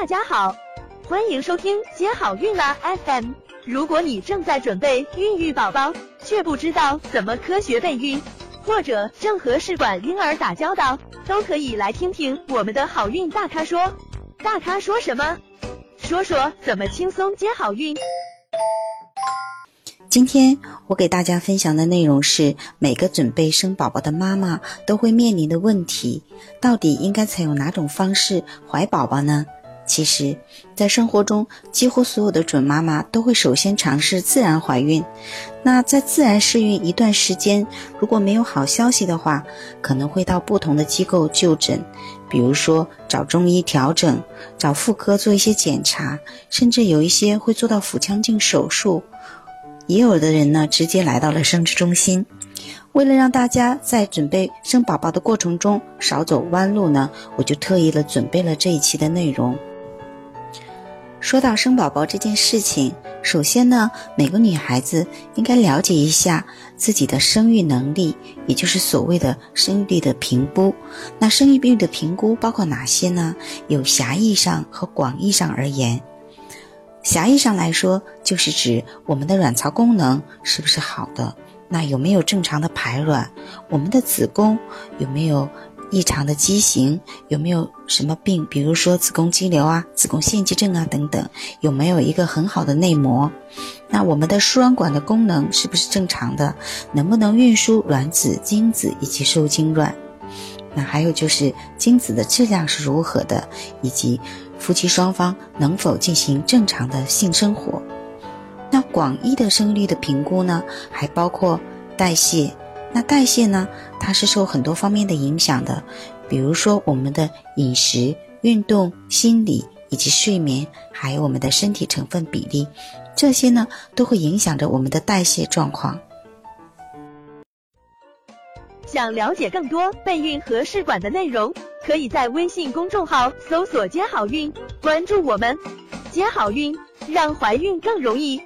大家好，欢迎收听接好运啦 FM。如果你正在准备孕育宝宝，却不知道怎么科学备孕，或者正和试管婴儿打交道，都可以来听听我们的好运大咖说。大咖说什么？说说怎么轻松接好运。今天我给大家分享的内容是每个准备生宝宝的妈妈都会面临的问题，到底应该采用哪种方式怀宝宝呢？其实，在生活中，几乎所有的准妈妈都会首先尝试自然怀孕。那在自然试孕一段时间，如果没有好消息的话，可能会到不同的机构就诊，比如说找中医调整，找妇科做一些检查，甚至有一些会做到腹腔镜手术。也有的人呢，直接来到了生殖中心。为了让大家在准备生宝宝的过程中少走弯路呢，我就特意的准备了这一期的内容。说到生宝宝这件事情，首先呢，每个女孩子应该了解一下自己的生育能力，也就是所谓的生育力的评估。那生育力的评估包括哪些呢？有狭义上和广义上而言。狭义上来说，就是指我们的卵巢功能是不是好的，那有没有正常的排卵，我们的子宫有没有。异常的畸形有没有什么病？比如说子宫肌瘤啊、子宫腺肌症啊等等，有没有一个很好的内膜？那我们的输卵管的功能是不是正常的？能不能运输卵子、精子以及受精卵？那还有就是精子的质量是如何的，以及夫妻双方能否进行正常的性生活？那广义的生育率的评估呢，还包括代谢。那代谢呢？它是受很多方面的影响的，比如说我们的饮食、运动、心理以及睡眠，还有我们的身体成分比例，这些呢都会影响着我们的代谢状况。想了解更多备孕和试管的内容，可以在微信公众号搜索“接好运”，关注我们，接好运，让怀孕更容易。